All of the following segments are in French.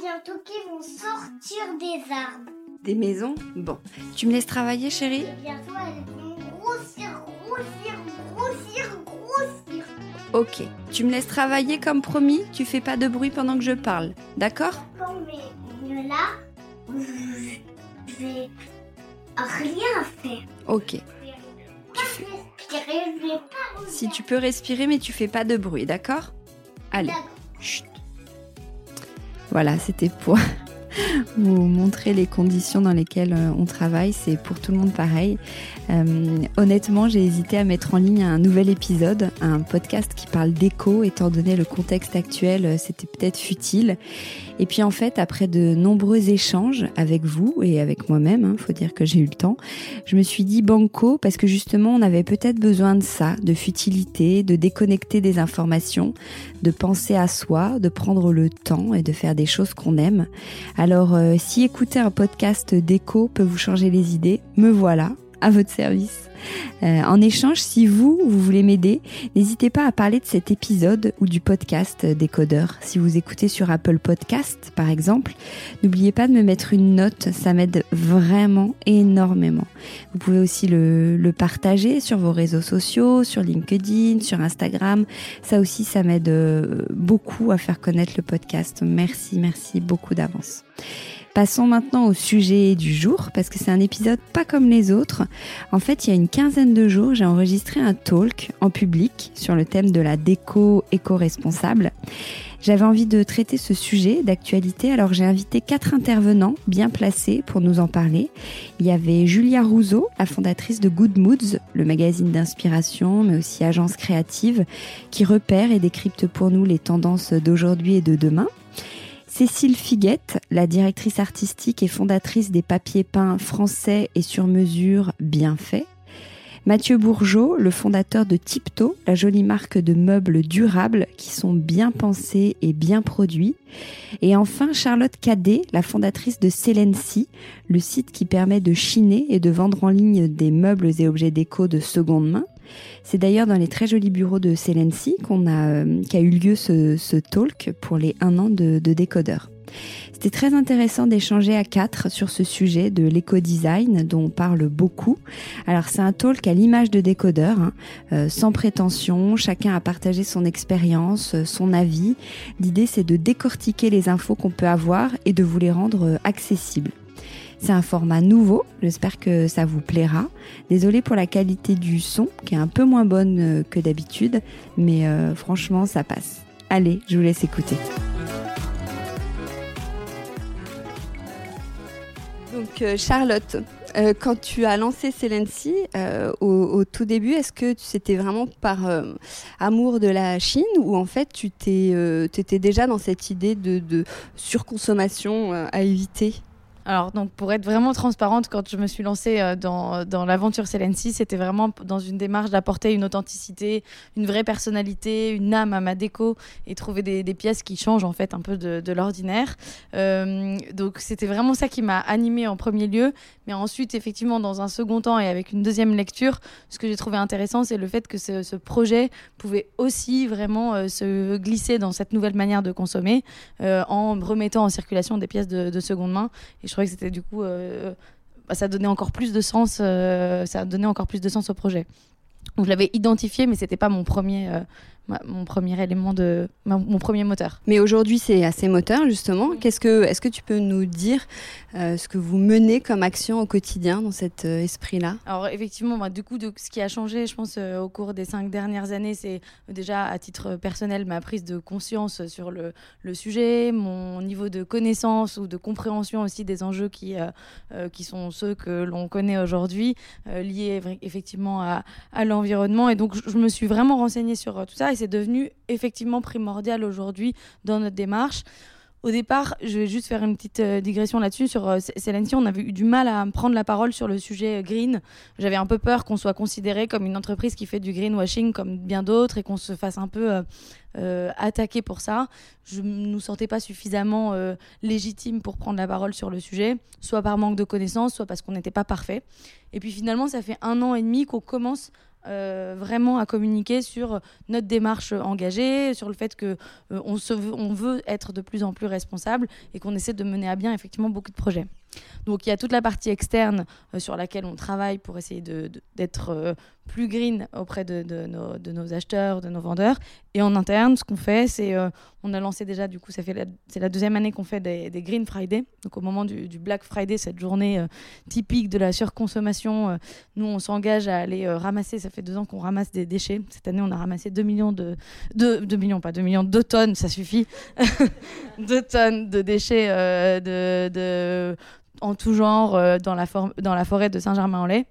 Bientôt qui vont sortir des arbres. Des maisons? Bon. Tu me laisses travailler, chérie? Bientôt, elles vont grossir, grossir, grossir, grossir. Ok. Tu me laisses travailler comme promis? Tu fais pas de bruit pendant que je parle, d'accord? Mais là, je vais rien faire. Ok. Si tu peux respirer, mais tu fais pas de bruit, d'accord? Allez. Chut. Voilà, c'était pour vous montrer les conditions dans lesquelles euh, on travaille. C'est pour tout le monde pareil. Euh, honnêtement, j'ai hésité à mettre en ligne un nouvel épisode, un podcast qui parle d'écho, étant donné le contexte actuel, euh, c'était peut-être futile. Et puis en fait, après de nombreux échanges avec vous et avec moi-même, hein, faut dire que j'ai eu le temps, je me suis dit banco parce que justement, on avait peut-être besoin de ça, de futilité, de déconnecter des informations, de penser à soi, de prendre le temps et de faire des choses qu'on aime. Alors, euh, si écouter un podcast d'écho peut vous changer les idées, me voilà à votre service. Euh, en échange, si vous, vous voulez m'aider, n'hésitez pas à parler de cet épisode ou du podcast Décodeur. Si vous écoutez sur Apple Podcast, par exemple, n'oubliez pas de me mettre une note, ça m'aide vraiment énormément. Vous pouvez aussi le, le partager sur vos réseaux sociaux, sur LinkedIn, sur Instagram. Ça aussi, ça m'aide euh, beaucoup à faire connaître le podcast. Merci, merci beaucoup d'avance. Passons maintenant au sujet du jour, parce que c'est un épisode pas comme les autres. En fait, il y a une quinzaine de jours, j'ai enregistré un talk en public sur le thème de la déco éco-responsable. J'avais envie de traiter ce sujet d'actualité, alors j'ai invité quatre intervenants bien placés pour nous en parler. Il y avait Julia Rousseau, la fondatrice de Good Moods, le magazine d'inspiration, mais aussi agence créative, qui repère et décrypte pour nous les tendances d'aujourd'hui et de demain. Cécile Figuette, la directrice artistique et fondatrice des papiers peints français et sur mesure bien faits. Mathieu Bourgeot, le fondateur de Tipto, la jolie marque de meubles durables qui sont bien pensés et bien produits. Et enfin Charlotte Cadet, la fondatrice de Celency, le site qui permet de chiner et de vendre en ligne des meubles et objets déco de seconde main. C'est d'ailleurs dans les très jolis bureaux de Celency qu'on a, euh, qu'a eu lieu ce, talk pour les un an de, de décodeur. C'était très intéressant d'échanger à quatre sur ce sujet de l'éco-design dont on parle beaucoup. Alors c'est un talk à l'image de décodeur, hein, euh, sans prétention, chacun a partagé son expérience, euh, son avis. L'idée c'est de décortiquer les infos qu'on peut avoir et de vous les rendre accessibles. C'est un format nouveau, j'espère que ça vous plaira. Désolée pour la qualité du son qui est un peu moins bonne euh, que d'habitude, mais euh, franchement ça passe. Allez, je vous laisse écouter. Donc euh, Charlotte, quand tu as lancé Celency au, tout début, est-ce que c'était vraiment par amour de la Chine ou en fait tu étais déjà dans cette idée de surconsommation à éviter? Alors, donc, pour être vraiment transparente, quand je me suis lancée euh, dans, dans l'aventure Celency, c'était vraiment dans une démarche d'apporter une authenticité, une vraie personnalité, une âme à ma déco et trouver des, pièces qui changent en fait un peu de, l'ordinaire. Euh, donc, c'était vraiment ça qui m'a animée en premier lieu. Mais ensuite, effectivement, dans un second temps et avec une deuxième lecture, ce que j'ai trouvé intéressant, c'est le fait que ce, projet pouvait aussi vraiment euh, se glisser dans cette nouvelle manière de consommer en remettant en circulation des pièces de, de seconde main. Trouvais que c'était du coup, euh, bah, ça donnait encore plus de sens, euh, ça donnait encore plus de sens au projet. Donc je l'avais identifié, mais c'était pas mon premier, euh, mon premier élément de, mon premier moteur. Mais aujourd'hui, c'est assez moteur, justement. Qu'est-ce que, est-ce que tu peux nous dire euh, ce que vous menez comme action au quotidien dans cet euh, esprit-là? Alors effectivement, moi, du coup, de, ce qui a changé, je pense, euh, au cours des cinq dernières années, c'est déjà à titre personnel ma prise de conscience sur le, le sujet, mon niveau de connaissance ou de compréhension aussi des enjeux qui, qui sont ceux que l'on connaît aujourd'hui, liés effectivement à, à l'environnement. Et donc, je, me suis vraiment renseignée sur tout ça et c'est devenu effectivement primordial aujourd'hui dans notre démarche. Au départ, je vais juste faire une petite euh, digression là-dessus. Sur euh, C- Celency, on avait eu du mal à prendre la parole sur le sujet euh, green. J'avais un peu peur qu'on soit considéré comme une entreprise qui fait du greenwashing comme bien d'autres et qu'on se fasse un peu euh, euh, attaquer pour ça. Je ne nous sentais pas suffisamment euh, légitime pour prendre la parole sur le sujet, soit par manque de connaissances, soit parce qu'on n'était pas parfait. Et puis finalement, ça fait un an et demi qu'on commence euh, vraiment à communiquer sur notre démarche engagée, sur le fait que euh, on, se veut, on veut être de plus en plus responsable et qu'on essaie de mener à bien effectivement beaucoup de projets. Donc il y a toute la partie externe euh, sur laquelle on travaille pour essayer d'être euh, plus green auprès de, de nos, acheteurs, de nos vendeurs. Et en interne, ce qu'on fait, c'est euh, on a lancé déjà, du coup, c'est la deuxième année qu'on fait des, Green Friday. Donc au moment du, Black Friday, cette journée euh, typique de la surconsommation, nous on s'engage à aller ramasser. Ça fait deux ans qu'on ramasse des déchets. Cette année, on a ramassé 2 millions de 2, millions, pas 2 millions, 2 tonnes, ça suffit. 2 tonnes de déchets de en tout genre euh, dans, la forêt de Saint-Germain-en-Laye.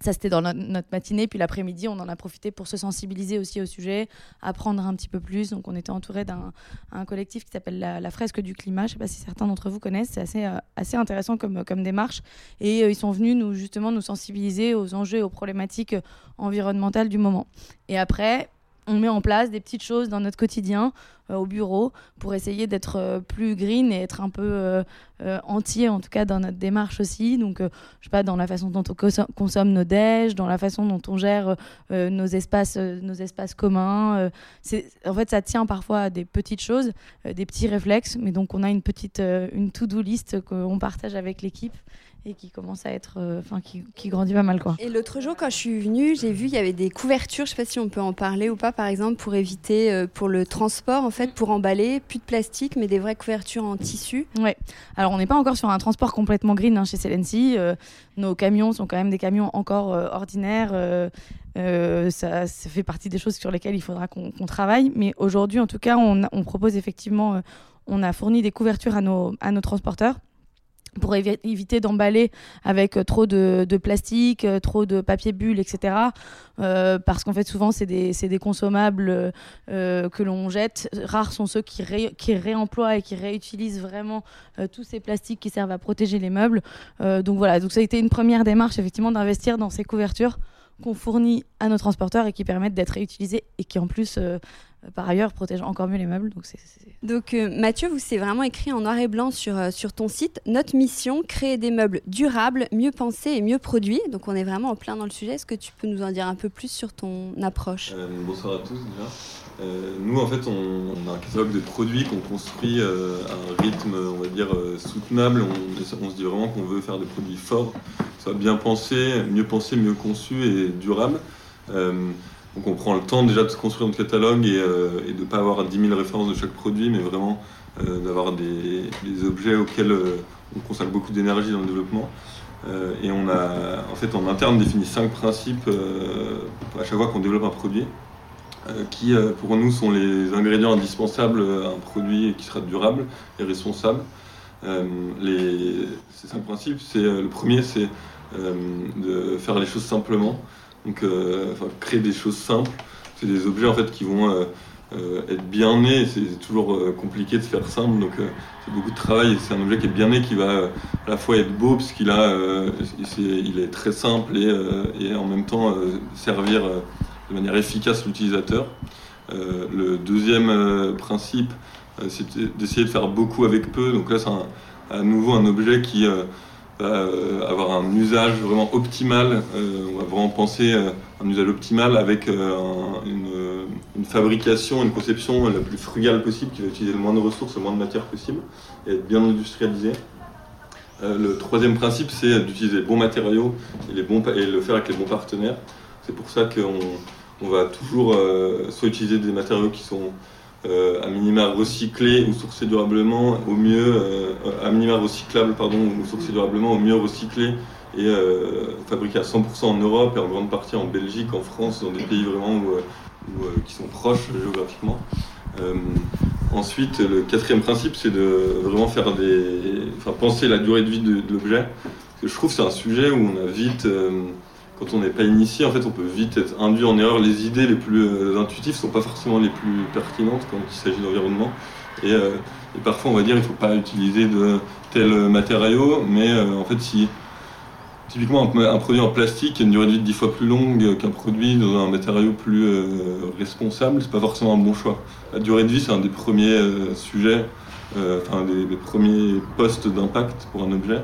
Ça, c'était dans no- notre matinée. Puis l'après-midi, on en a profité pour se sensibiliser aussi au sujet, apprendre un petit peu plus. Donc, on était entouré d'un un collectif qui s'appelle la, Fresque du Climat. Je ne sais pas si certains d'entre vous connaissent. C'est assez, euh, intéressant comme, démarche. Et euh, ils sont venus nous, justement nous sensibiliser aux enjeux aux problématiques environnementales du moment. Et après, on met en place des petites choses dans notre quotidien euh, au bureau pour essayer d'être euh, plus green et être un peu euh, euh, entier en tout cas dans notre démarche aussi. Donc je sais pas dans la façon dont on conso- consomme nos déj dans la façon dont on gère nos espaces nos espaces communs en fait ça tient parfois à des petites choses des petits réflexes mais donc on a une petite une to-do list qu'on partage avec l'équipe et qui commence à être euh, enfin qui, qui grandit pas mal quoi Et l'autre jour, quand je suis venue, j'ai vu il y avait des couvertures. Je sais pas si on peut en parler ou pas, par exemple, pour éviter euh, pour le transport, en fait, pour emballer, plus de plastique, mais des vraies couvertures en tissu. Ouais. Alors, on n'est pas encore sur un transport complètement green hein, chez Celency. Euh, nos camions sont quand même des camions encore euh, ordinaires. euh, ça, ça fait partie des choses sur lesquelles il faudra qu'on travaille. Mais aujourd'hui, en tout cas, on, propose effectivement, euh, on a fourni des couvertures à nos, à nos transporteurs pour évi- éviter d'emballer avec euh, trop de, plastique, euh, trop de papier bulle, etc. Euh, parce qu'en fait, souvent, c'est des, consommables que l'on jette. Rares sont ceux qui, ré- qui réemploient et qui réutilisent vraiment tous ces plastiques qui servent à protéger les meubles. Donc voilà, donc ça a été une première démarche, effectivement, d'investir dans ces couvertures qu'on fournit à nos transporteurs et qui permettent d'être réutilisées et qui, en plus, par ailleurs, protègent encore mieux les meubles. Donc c'est- Donc, euh, Mathieu, vous c'est vraiment écrit en noir et blanc sur, euh, sur ton site. Notre mission, créer des meubles durables, mieux pensés et mieux produits. Donc, on est vraiment en plein dans le sujet. Est-ce que tu peux nous en dire un peu plus sur ton approche? Euh, bonsoir à tous déjà. Euh, nous en fait on, on a un catalogue de produits qu'on construit euh, à un rythme on va dire euh, soutenable. On, on se dit vraiment qu'on veut faire des produits forts, soient bien pensés, mieux pensés, mieux conçus et durables. Donc on prend le temps déjà de se construire notre catalogue et, euh, de ne pas avoir 10 000 références de chaque produit, mais vraiment euh, d'avoir des, objets auxquels euh, on consacre beaucoup d'énergie dans le développement. Et on a en fait en interne défini cinq principes à chaque fois qu'on développe un produit qui pour nous sont les ingrédients indispensables à un produit qui sera durable et responsable. Ces cinq principes, c'est le premier, c'est de faire les choses simplement, donc euh, créer des choses simples. C'est des objets en fait qui vont euh, être bien né, c'est toujours compliqué de faire simple, donc c'est beaucoup de travail. C'est un objet qui est bien né, qui va à la fois être beau, parce qu'il a, il est très simple et, et en même temps servir de manière efficace l'utilisateur. le deuxième principe, c'est d'essayer de faire beaucoup avec peu. Donc là, c'est à nouveau un objet qui euh, avoir un usage vraiment optimal. Euh, on va vraiment penser euh, un usage optimal avec une, fabrication, une conception la plus frugale possible, qui va utiliser le moins de ressources, le moins de matières possible, et être bien industrialisé. le troisième principe, c'est d'utiliser les bons matériaux et le faire avec les bons partenaires. C'est pour ça qu'on on va toujours soit utiliser des matériaux qui sont euh, à minima recyclé ou sourcé durablement, au mieux, euh, à minima recyclable, pardon, ou durablement, au mieux recyclé et euh, fabriqué à 100% en Europe et en grande partie en Belgique, en France, dans des pays vraiment qui sont proches géographiquement. ensuite, le quatrième principe, c'est de vraiment faire des, enfin, penser la durée de vie de l'objet. Je trouve que c'est un sujet où on a vite quand on n'est pas initié, en fait, on peut vite être induit en erreur. Les idées les plus euh, intuitives ne sont pas forcément les plus pertinentes quand il s'agit d'environnement. Euh, et, parfois, on va dire qu'il ne faut pas utiliser de tels matériaux, mais euh, en fait, si typiquement un, produit en plastique a une durée de vie dix fois plus longue qu'un produit dans un matériau plus responsable, c'est pas forcément un bon choix. La durée de vie, c'est un des premiers sujets, enfin des premiers postes d'impact pour un objet.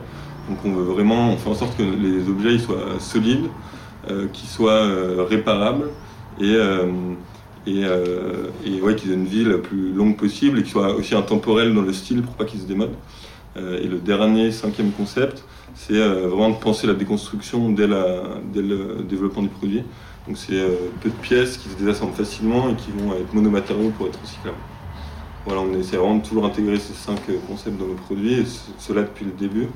Donc on veut vraiment, on fait en sorte que les objets soient solides, euh, qu'ils soient euh, réparables et, euh, et, ouais, qu'ils aient une vie la plus longue possible et qu'ils soient aussi intemporels dans le style pour pas qu'ils se démodent. et le dernier, cinquième concept, c'est vraiment de penser la déconstruction dès, dès, le développement du produit. Donc c'est peu de pièces qui se désassemblent facilement et qui vont être monomatériaux pour être recyclables. Voilà, on essaie vraiment de toujours intégrer ces cinq concepts dans nos produits, et cela depuis le début.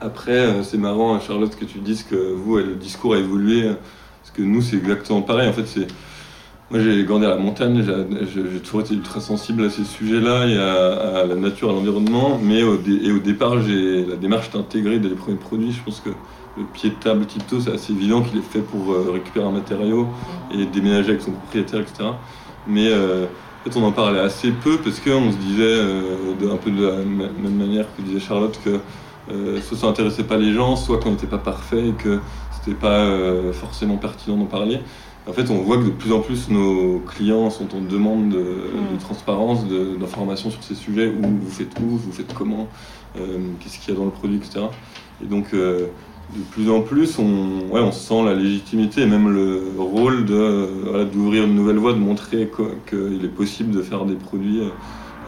Après, euh, c'est marrant, Charlotte, que tu dises que vous, le discours a évolué. Parce que nous, c'est exactement pareil. En fait, c'est. Moi, j'ai grandi à la montagne, j'ai toujours été ultra sensible à ces sujets-là et à, la nature, à l'environnement. Mais au, et au départ, la démarche d'intégrée dès les premiers produits. Je pense que le pied de table Tipto, c'est assez évident qu'il est fait pour euh, récupérer un matériau et déménager avec son propriétaire, etc. Mais euh, en fait, on en parlait assez peu parce qu'on se disait, un peu de la même manière que disait Charlotte, que euh, soit ça n'intéressait pas les gens, soit qu'on n'était pas parfait et que c'était pas euh, forcément pertinent d'en parler. En fait, on voit que de plus en plus nos clients sont en demande de, mm. transparence, d'informations sur ces sujets, où vous faites où, vous faites comment, euh, qu'est-ce qu'il y a dans le produit, etc. Et donc, de plus en plus, on, ouais, on sent la légitimité et même le rôle d'ouvrir une nouvelle voie, de montrer qu'il est possible de faire des produits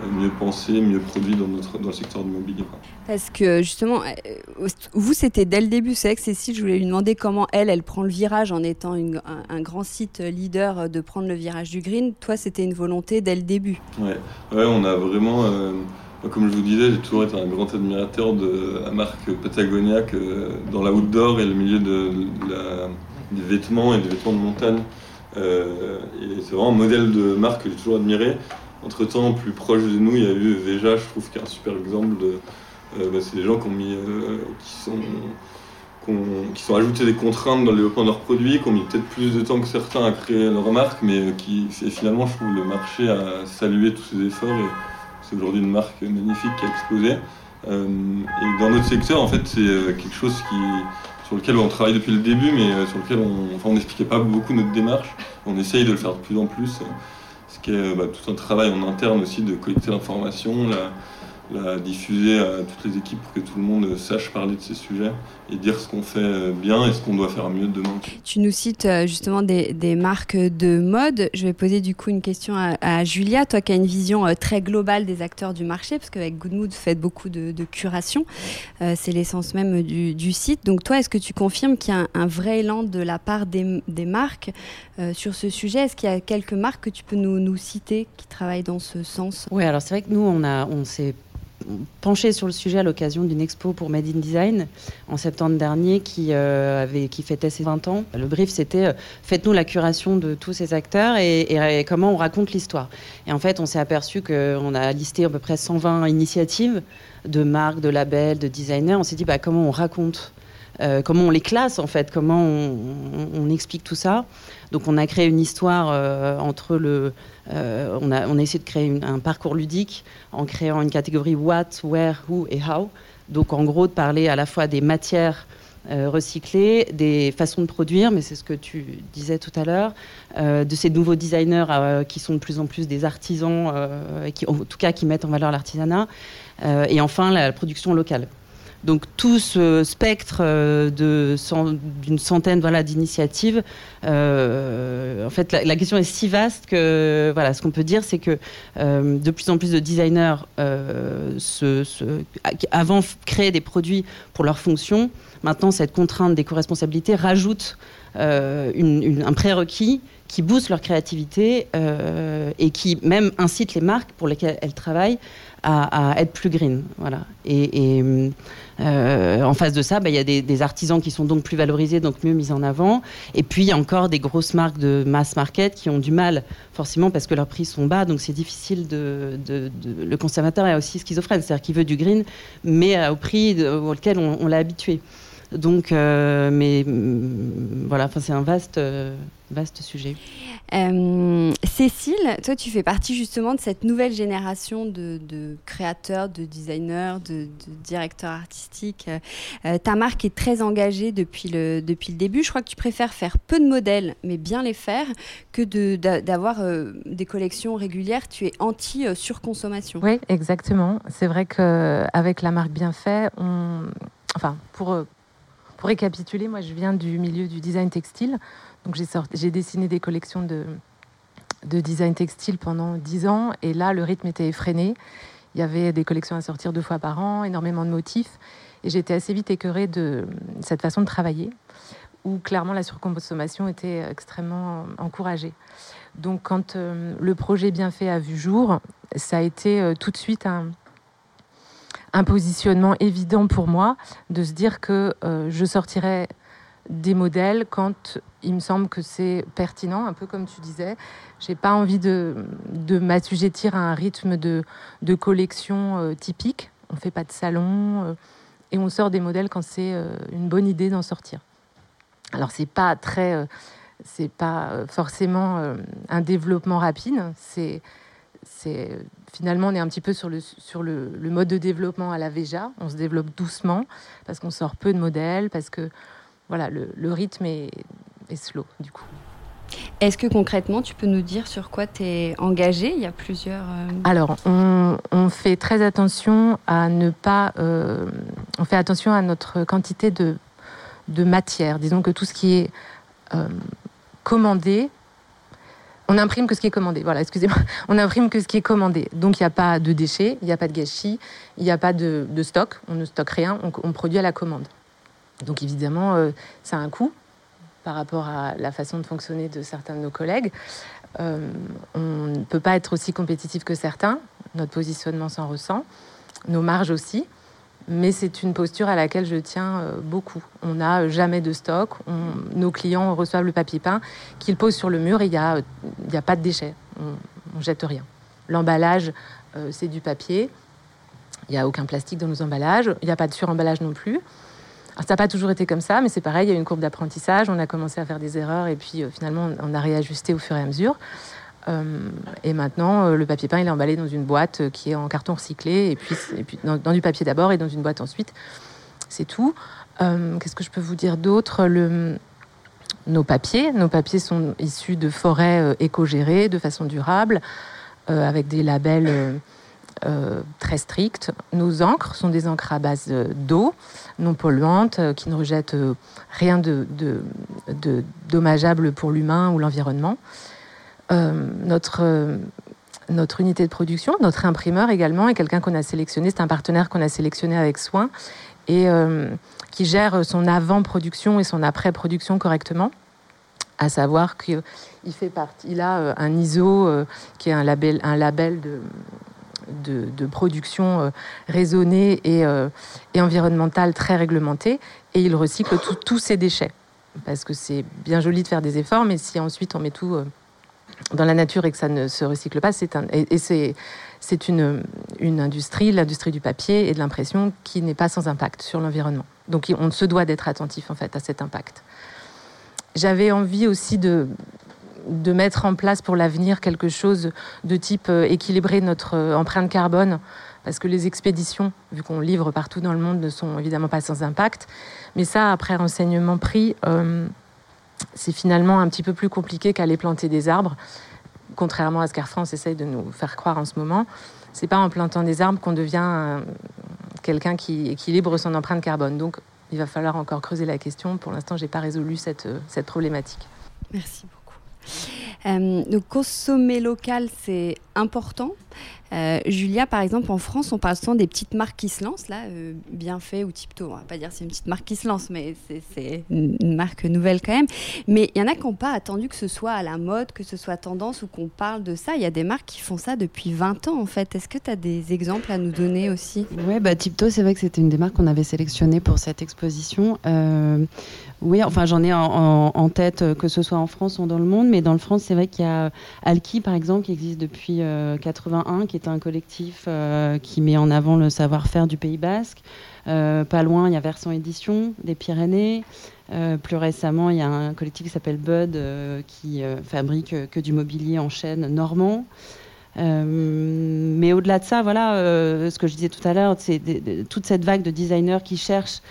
mieux pensé, mieux produit dans, notre, dans le secteur du mobilier. Parce que justement, euh, vous, c'était dès le début. C'est vrai que Cécile, je voulais lui demander comment elle, elle prend le virage en étant un, grand site leader euh, de prendre le virage du green. Toi, c'était une volonté dès le début. Ouais, ouais on a vraiment. Euh, comme je vous disais, j'ai toujours été un grand admirateur de la marque Patagonia dans la outdoor et le milieu de, des vêtements et des vêtements de montagne. et c'est vraiment un modèle de marque que j'ai toujours admiré. Entre temps, plus proche de nous, il y a eu Veja, je trouve, qui est un super exemple. Euh, bah, c'est des gens qui ont mis. Euh, qui sont. Qui, sont ajoutés des contraintes dans le développement de leurs produits, qui ont mis peut-être plus de temps que certains à créer leur marque, mais qui finalement, je trouve, le marché a salué tous ces efforts et c'est aujourd'hui une marque magnifique qui a explosé. Euh, et dans notre secteur, en fait, c'est quelque chose qui, sur lequel on travaille depuis le début, mais sur lequel on n'expliquait pas beaucoup notre démarche. On essaye de le faire de plus en plus qui est bah, tout un travail en interne aussi de collecter l'information, diffuser à toutes les équipes pour que tout le monde sache parler de ces sujets et dire ce qu'on fait bien et ce qu'on doit faire mieux demain. Tu nous cites euh, justement des, marques de mode. Je vais poser du coup une question à, Julia, toi qui as une vision euh, très globale des acteurs du marché, parce qu'avec Goodmood, vous faites beaucoup de, curation. Euh, c'est l'essence même du, site. Donc toi, est-ce que tu confirmes qu'il y a un, vrai élan de la part des, marques sur ce sujet? Est-ce qu'il y a quelques marques que tu peux nous, nous citer qui travaillent dans ce sens? Oui, alors c'est vrai que nous, on, a, on s'est penché sur le sujet à l'occasion d'une expo pour Made in Design en septembre dernier qui, euh, avait, qui fêtait ses 20 ans. Le brief, c'était euh, faites-nous la curation de tous ces acteurs et, comment on raconte l'histoire. Et en fait, on s'est aperçu qu'on a listé à peu près 120 initiatives de marques, de labels, de designers. On s'est dit bah, comment on raconte euh, comment on les classe en fait, comment on, explique tout ça. Donc on a créé une histoire euh, entre le, on, a, on essayé de créer un parcours ludique en créant une catégorie what, where, who et how. Donc en gros de parler à la fois des matières recyclées, des façons de produire, mais c'est ce que tu disais tout à l'heure, de ces nouveaux designers qui sont de plus en plus des artisans, qui, en tout cas qui mettent en valeur l'artisanat, et enfin la production locale. Donc tout ce spectre euh, d'une centaine voilà, d'initiatives, euh, en fait la, question est si vaste que voilà, ce qu'on peut dire c'est que euh, de plus en plus de designers avant créaient des produits pour leur fonction, maintenant cette contrainte d'éco-responsabilité rajoute un prérequis qui booste leur créativité et qui même incite les marques pour lesquelles elles travaillent à, être plus green. Voilà. Et, euh, en face de ça, bah, il y a des, artisans qui sont donc plus valorisés, donc mieux mis en avant. Et puis, il y a encore des grosses marques de mass market qui ont du mal, forcément, parce que leurs prix sont bas. Donc, c'est difficile de, Le consommateur est aussi schizophrène, c'est-à-dire qu'il veut du green, mais au prix auquel on l'a habitué. Donc, euh, mais mm, voilà, c'est un vaste, euh, vaste sujet. Euh, Cécile, toi, tu fais partie justement de cette nouvelle génération de, créateurs, de designers, de, directeurs artistiques. ta marque est très engagée depuis le, depuis le début. Je crois que tu préfères faire peu de modèles, mais bien les faire, que d'avoir des collections régulières. Tu es anti-surconsommation. Oui, exactement. C'est vrai qu'avec la marque Bien Fait, on... enfin, pour pour récapituler, moi je viens du milieu du design textile. Donc j'ai dessiné des collections de, de design textile pendant dix ans et là le rythme était effréné. Il y avait des collections à sortir deux fois par an, énormément de motifs et j'étais assez vite écœurée de cette façon de travailler où clairement la surconsommation était extrêmement encouragée. Donc quand euh, le projet bien fait a vu jour, ça a été euh, tout de suite un, un positionnement évident pour moi de se dire que euh, je sortirais des modèles quand il me semble que c'est pertinent, un peu comme tu disais. J'ai pas envie de, m'assujettir à un rythme de, collection euh, typique. On fait pas de salon euh, et on sort des modèles quand c'est une bonne idée d'en sortir. Alors c'est pas très, c'est pas forcément un développement rapide. C'est finalement on est un petit peu sur le, mode de développement à la Veja. On se développe doucement parce qu'on sort peu de modèles, parce que voilà, le, rythme est, slow du coup. Est-ce que concrètement, tu peux nous dire sur quoi tu es engagé? Il y a plusieurs. Euh, Alors, on, fait très attention à ne pas. Euh, on fait attention à notre quantité de, de matière. Disons que tout ce qui est euh, commandé on imprime que ce qui est commandé. Voilà, excusez-moi. On imprime que ce qui est commandé. Donc il n'y a pas de déchets, il n'y a pas de gâchis, il n'y a pas de, stock. On ne stocke rien, on, produit à la commande. Donc évidemment, euh, ça a un coût par rapport à la façon de fonctionner de certains de nos collègues. Euh, on ne peut pas être aussi compétitif que certains. Notre positionnement s'en ressent. Nos marges aussi mais c'est une posture à laquelle je tiens euh, beaucoup. On n'a jamais de stock. nos clients reçoivent le papier peint qu'ils posent sur le mur il n'y a, a, pas de déchets. On ne jette rien. L'emballage, euh, c'est du papier. Il n'y a aucun plastique dans nos emballages. Il n'y a pas de suremballage non plus. Ça n'a pas toujours été comme ça, mais c'est pareil, il y a une courbe d'apprentissage. On a commencé à faire des erreurs et puis euh, finalement, on a réajusté au fur et à mesure. Euh, et maintenant, euh, le papier peint, il est emballé dans une boîte qui est en carton recyclé, et puis, dans, du papier d'abord et dans une boîte ensuite. C'est tout. Qu'est-ce que je peux vous dire d'autre? Nos papiers, nos papiers sont issus de forêts éco-gérées de façon durable, avec des labels très stricts. Nos encres sont des encres à base d'eau, non polluantes, qui ne rejettent rien de, dommageable pour l'humain ou l'environnement. Euh, notre euh, unité de production, notre imprimeur également est quelqu'un qu'on a sélectionné, c'est un partenaire qu'on a sélectionné avec soin et euh, qui gère son avant-production et son après-production correctement. À savoir qu'il a un ISO qui est un label de, de, production raisonnée et, et, environnementale très réglementée et il recycle tous ses déchets. Parce que c'est bien joli de faire des efforts, mais si ensuite on met tout dans la nature et que ça ne se recycle pas, c'est un, c'est c'est une, une industrie, l'industrie du papier et de l'impression qui n'est pas sans impact sur l'environnement. Donc on se doit d'être attentif en fait à cet impact. J'avais envie aussi de, de mettre en place pour l'avenir quelque chose de type euh, équilibrer notre euh, empreinte carbone, parce que les expéditions, vu qu'on livre partout dans le monde, ne sont évidemment pas sans impact. Mais ça, après renseignement pris, euh, c'est finalement un petit peu plus compliqué qu'aller planter des arbres, contrairement à ce qu'Air France essaye de nous faire croire en ce moment. C'est pas en plantant des arbres qu'on devient quelqu'un qui équilibre son empreinte carbone. Donc, il va falloir encore creuser la question. Pour l'instant, j'ai pas résolu cette, cette problématique. Merci beaucoup. Euh, donc consommer local, c'est important. Euh, Julia, par exemple, en France, on parle souvent des petites marques qui se lancent, là, euh, bien fait ou Tipto. On va pas dire c'est une petite marque qui se lance, mais c'est une marque nouvelle quand même. Mais il y en a qui n'ont pas attendu que ce soit à la mode, que ce soit tendance ou qu'on parle de ça. Il y a des marques qui font ça depuis 20 ans, en fait. Est-ce que tu as des exemples à nous donner aussi? Oui, bah, Tipto, c'est vrai que c'était une des marques qu'on avait sélectionnées pour cette exposition. Oui, enfin j'en ai en, tête euh, que ce soit en France ou dans le monde, mais dans le France, c'est vrai qu'il y a Alki par exemple qui existe depuis 81, euh, qui est un collectif euh, qui met en avant le savoir-faire du Pays Basque. pas loin, il y a Versant Édition des Pyrénées. plus récemment, il y a un collectif qui s'appelle Bud qui fabrique que du mobilier en chaîne normand. mais au-delà de ça, voilà, ce que je disais tout à l'heure, c'est toute cette vague de designers qui cherchent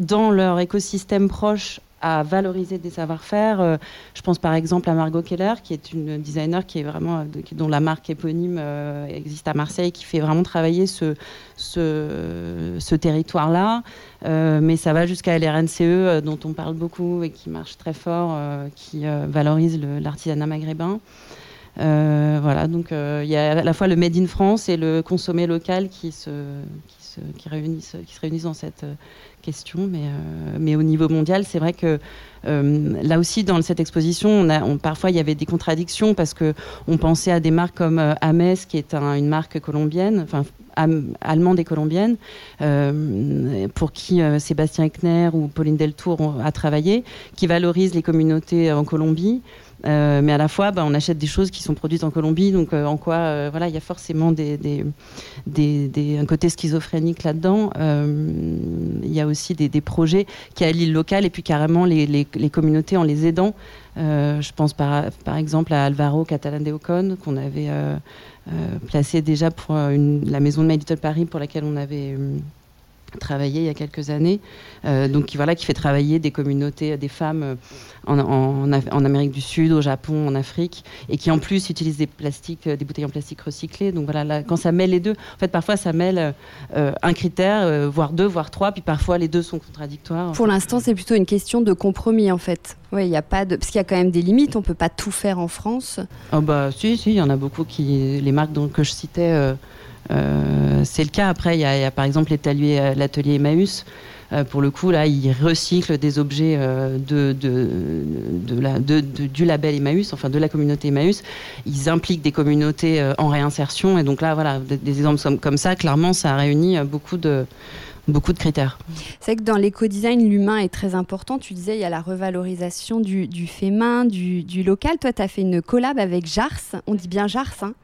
dans leur écosystème proche à valoriser des savoir-faire. Euh, je pense par exemple à Margot Keller, qui est une designer qui est vraiment, dont la marque éponyme euh, existe à Marseille, qui fait vraiment travailler ce, ce, territoire-là. Euh, mais ça va jusqu'à LRNCE, dont on parle beaucoup et qui marche très fort, qui valorise l'artisanat maghrébin. voilà, donc il y a à la fois le Made in France et le consommé local qui se, qui se, qui réunissent, qui se réunissent dans cette euh, mais au niveau mondial, c'est vrai que euh, là aussi, dans cette exposition, on a, parfois il y avait des contradictions parce que on pensait à des marques comme euh, Ames, qui est une marque colombienne, enfin allemande et colombienne, pour qui Sébastien Eckner ou Pauline Deltour ont, a travaillé, qui valorise les communautés en Colombie. Euh, mais à la fois, bah, on achète des choses qui sont produites en Colombie, donc euh, en quoi, euh, voilà, il y a forcément un côté schizophrénique là-dedans. Il y a aussi des, projets qui allient le local et puis carrément les, communautés en les aidant. je pense par, exemple à Alvaro Catalan de Ocon, qu'on avait placé déjà pour la maison de My Paris, pour laquelle on avait travaillé il y a quelques années, euh, donc voilà, qui fait travailler des communautés, des femmes euh, en, en, Amérique du Sud, au Japon, en Afrique, et qui en plus utilisent des plastiques, euh, des bouteilles en plastique recyclées. Donc voilà, quand ça mêle les deux, en fait parfois ça mêle un critère, voire deux, voire trois, puis parfois les deux sont contradictoires. Pour l'instant, c'est plutôt une question de compromis en fait. Oui, il y a pas de, parce qu'il y a quand même des limites. On peut pas tout faire en France. Oh bah si, si, il y en a beaucoup qui, les marques donc, que je citais. Euh, c'est le cas. Après, il y, a, par exemple euh, l'atelier Emmaüs. Euh, pour le coup, là, ils recyclent des objets du label Emmaüs, enfin de la communauté Emmaüs. Ils impliquent des communautés en réinsertion. Et donc là, voilà, des, exemples comme, ça, clairement, ça a réuni beaucoup de, beaucoup de critères. C'est que dans l'éco-design, l'humain est très important. Tu disais, il y a la revalorisation du, fait main, du, local. Toi, tu as fait une collab avec Jars. On dit bien Jars, hein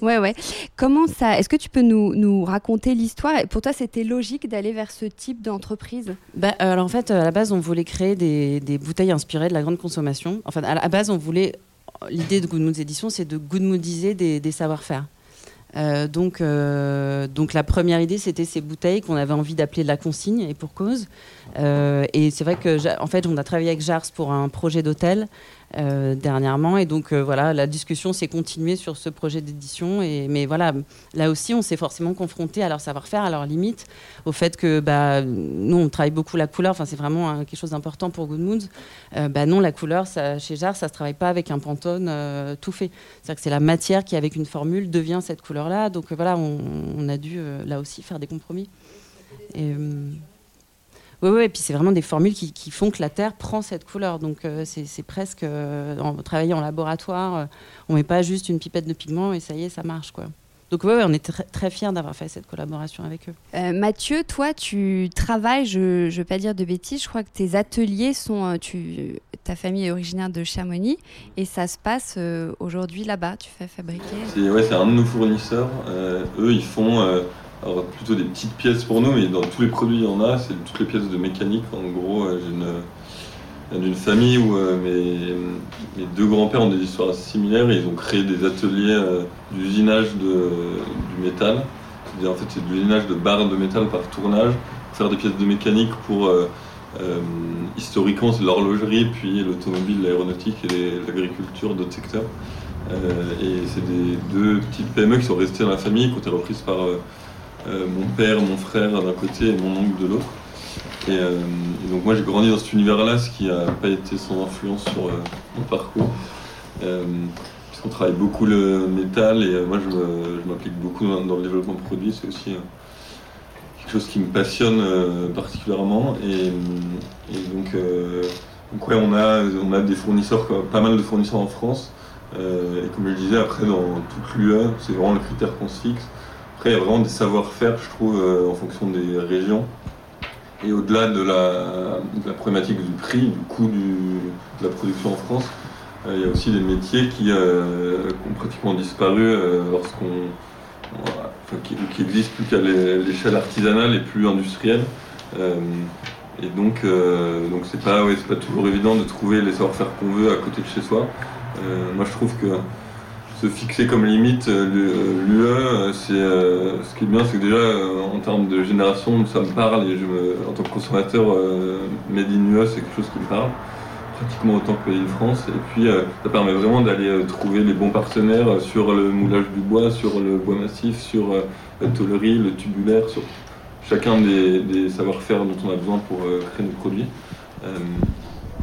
Ouais, ouais. Comment ça Est-ce que tu peux nous, nous raconter l'histoire? Pour toi, c'était logique d'aller vers ce type d'entreprise? Bah, euh, Alors en fait, à la base, on voulait créer des, des, bouteilles inspirées de la grande consommation. Enfin, à la base, on voulait. L'idée de Good Moods c'est de good moodiser des, des savoir-faire. Euh, donc, euh, donc la première idée, c'était ces bouteilles qu'on avait envie d'appeler la consigne et pour cause. et c'est vrai que, en fait, on a travaillé avec Jars pour un projet d'hôtel euh, dernièrement. Et donc euh, voilà, la discussion s'est continuée sur ce projet d'édition. Mais voilà, là aussi, on s'est forcément confronté à leur savoir-faire, à leurs limites, au fait que bah, nous, on travaille beaucoup la couleur. Enfin, c'est vraiment hein, quelque chose d'important pour Good Moods. Euh, bah, non, la couleur, ça, chez Jar, ça se travaille pas avec un pantone tout fait. C'est-à-dire que c'est la matière qui, avec une formule, devient cette couleur-là. Donc voilà, on, a dû là aussi faire des compromis. Oui, oui, et puis c'est vraiment des formules qui, font que la Terre prend cette couleur. Donc euh, c'est presque, euh, en travaillant en laboratoire, euh, on met pas juste une pipette de pigment et ça y est, ça marche. quoi. Donc oui, on est très, très fiers d'avoir fait cette collaboration avec eux. Mathieu, toi, tu travailles, je ne veux pas dire de bêtises, je crois que tes ateliers sont... Tu, ta famille est originaire de Chamonix et ça se passe aujourd'hui là-bas, tu fais fabriquer C'est ouais, un de nos fournisseurs. eux, ils font alors plutôt des petites pièces pour nous, mais dans tous les produits il y en a, c'est toutes les pièces de mécanique. En gros, euh, j'ai une, d'une famille où euh, mes, deux grands-pères ont des histoires similaires ils ont créé des ateliers euh, d'usinage du métal. C'est-à-dire en fait c'est de l'usinage de barres de métal par tournage, faire des pièces de mécanique pour euh, euh, historiquement c'est l'horlogerie, puis l'automobile, l'aéronautique et l'agriculture, d'autres secteurs. Euh, et c'est des deux petites PME qui sont restées dans la famille, qui ont été reprises par euh, euh, mon père, mon frère d'un côté et mon oncle de l'autre. Et, euh, donc moi j'ai grandi dans cet univers-là, ce qui n'a pas été sans influence sur euh, mon parcours. Euh, puisqu'on travaille beaucoup le métal et euh, moi je m'implique beaucoup dans, le développement de produits, c'est aussi euh, quelque chose qui me passionne euh, particulièrement. Et, donc, euh, ouais, on a, on des fournisseurs, pas mal de fournisseurs en France. Euh, et comme je le disais, après dans toute l'UE, c'est vraiment le critère qu'on se fixe. Après, il y a vraiment des savoir-faire, je trouve, euh, en fonction des régions. Et au-delà de la, problématique du prix, du coût de la production en France, euh, il y a aussi des métiers qui, euh, ont pratiquement disparu lorsqu'on. qui, existent plus qu'à l'é- l'échelle artisanale et plus industrielle. Et donc, donc c'est pas, ouais, pas toujours évident de trouver les savoir-faire qu'on veut à côté de chez soi. Moi, je trouve que se fixer comme limite euh, l'UE, euh, c'est euh, ce qui est bien, c'est que déjà en termes de génération, ça me parle et je me, en tant que consommateur, Made in UE, c'est quelque chose qui me parle pratiquement autant que Made in France. Et puis, ça permet vraiment d'aller trouver les bons partenaires sur le moulage du bois, sur le bois massif, sur la tôlerie, le tubulaire, sur chacun des, des savoir-faire dont on a besoin pour créer nos produits.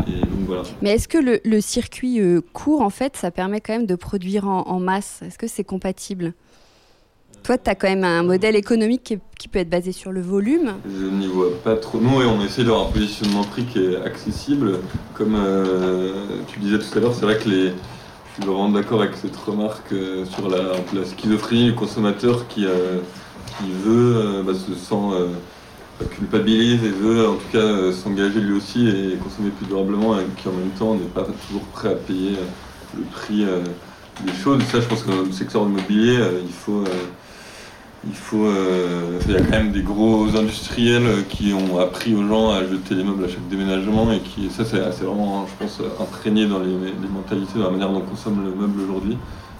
Euh, et donc voilà. Mais est-ce que le, le circuit euh, court, en fait, ça permet quand même de produire en, en masse? Est-ce que c'est compatible? Toi, tu as quand même un modèle économique qui, est- qui peut être basé sur le volume. Je n'y vois pas trop. Nous, et on essaie d'avoir un positionnement prix qui est accessible. Comme euh, tu disais tout à l'heure, c'est vrai que les. Je suis vraiment d'accord avec cette remarque euh, sur la, la schizophrénie du consommateur qui, euh, qui veut, euh, bah, se sent euh, culpabilise et veut en tout cas euh, s'engager lui aussi et consommer plus durablement et qui en même temps n'est pas toujours prêt à payer euh, le prix euh, des choses. Ça, je pense que dans le secteur immobilier, il faut. il faut, y a quand même des gros industriels qui ont appris aux gens à jeter les meubles à chaque déménagement et qui, ça c'est vraiment, je pense, imprégné dans les, mentalités, dans la manière dont on consomme le meuble aujourd'hui.